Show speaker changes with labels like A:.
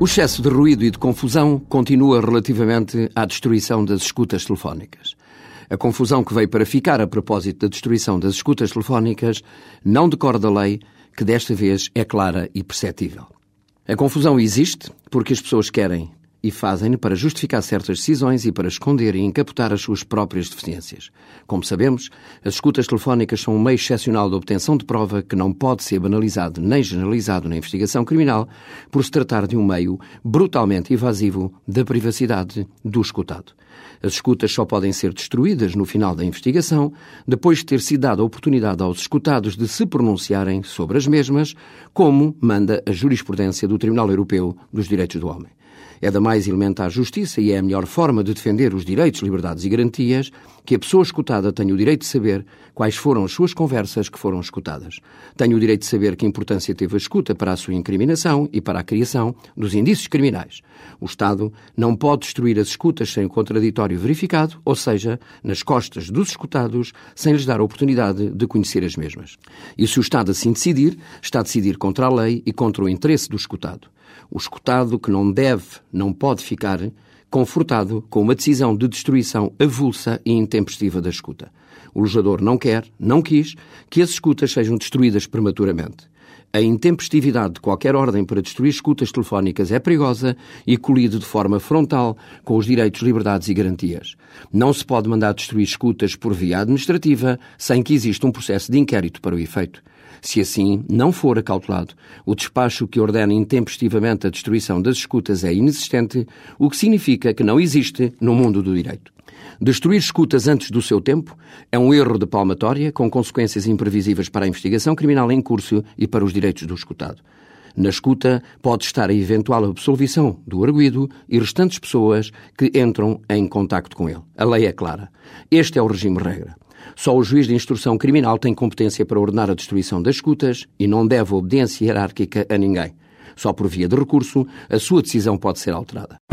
A: O excesso de ruído e de confusão continua relativamente à destruição das escutas telefónicas. A confusão que veio para ficar a propósito da destruição das escutas telefónicas não decorre da lei, que desta vez é clara e perceptível. A confusão existe porque as pessoas querem e fazem-no para justificar certas decisões e para esconder e encapotar as suas próprias deficiências. Como sabemos, as escutas telefónicas são um meio excepcional de obtenção de prova que não pode ser banalizado nem generalizado na investigação criminal por se tratar de um meio brutalmente invasivo da privacidade do escutado. As escutas só podem ser destruídas no final da investigação, depois de ter sido dada a oportunidade aos escutados de se pronunciarem sobre as mesmas, como manda a jurisprudência do Tribunal Europeu dos Direitos do Homem. É da mais elementar justiça e é a melhor forma de defender os direitos, liberdades e garantias que a pessoa escutada tenha o direito de saber quais foram as suas conversas que foram escutadas. Tenha o direito de saber que importância teve a escuta para a sua incriminação e para a criação dos indícios criminais. O Estado não pode destruir as escutas sem o contraditório verificado, ou seja, nas costas dos escutados, sem lhes dar a oportunidade de conhecer as mesmas. E se o Estado assim decidir, está a decidir contra a lei e contra o interesse do escutado. O escutado que não deve, não pode ficar confortado com uma decisão de destruição avulsa e intempestiva da escuta. O legislador não quer, não quis, que as escutas sejam destruídas prematuramente. A intempestividade de qualquer ordem para destruir escutas telefónicas é perigosa e colide de forma frontal com os direitos, liberdades e garantias. Não se pode mandar destruir escutas por via administrativa sem que exista um processo de inquérito para o efeito. Se assim não for acautelado, o despacho que ordena intempestivamente a destruição das escutas é inexistente, o que significa que não existe no mundo do direito. Destruir escutas antes do seu tempo é um erro de palmatória com consequências imprevisíveis para a investigação criminal em curso e para os direitos do escutado. Na escuta pode estar a eventual absolvição do arguído e restantes pessoas que entram em contacto com ele. A lei é clara. Este é o regime regra. Só o juiz de instrução criminal tem competência para ordenar a destruição das escutas e não deve obediência hierárquica a ninguém. Só por via de recurso, a sua decisão pode ser alterada.